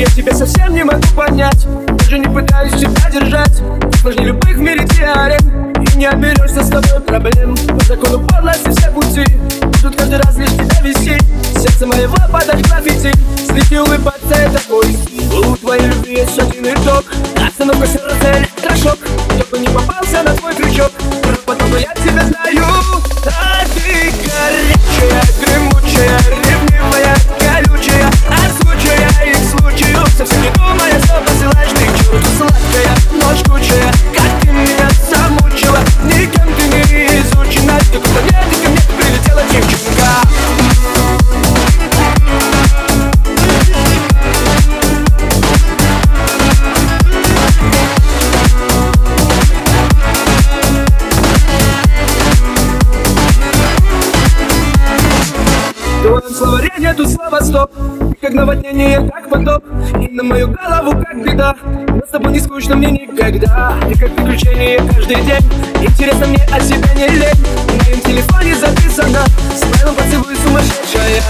тебя совсем не могу понять. Даже не пытаюсь тебя держать. Сложнее любых в мире теорем. И не оберешься с тобой проблем. По закону подлости все пути Будут каждый раз лишь тебя вести Сердце моего подать граффити. Слети улыбаться это твой У твоей любви есть один итог. Остановка сердца электрошок Чтобы не попался на твой крючок нету слова стоп Как наводнение, как потоп. И на мою голову как беда. Но с тобой не скучно мне никогда. Ты как приключение каждый день. Интересно мне о себе не лень. В моем телефоне записано. Смайлом поцелуй сумасшедшая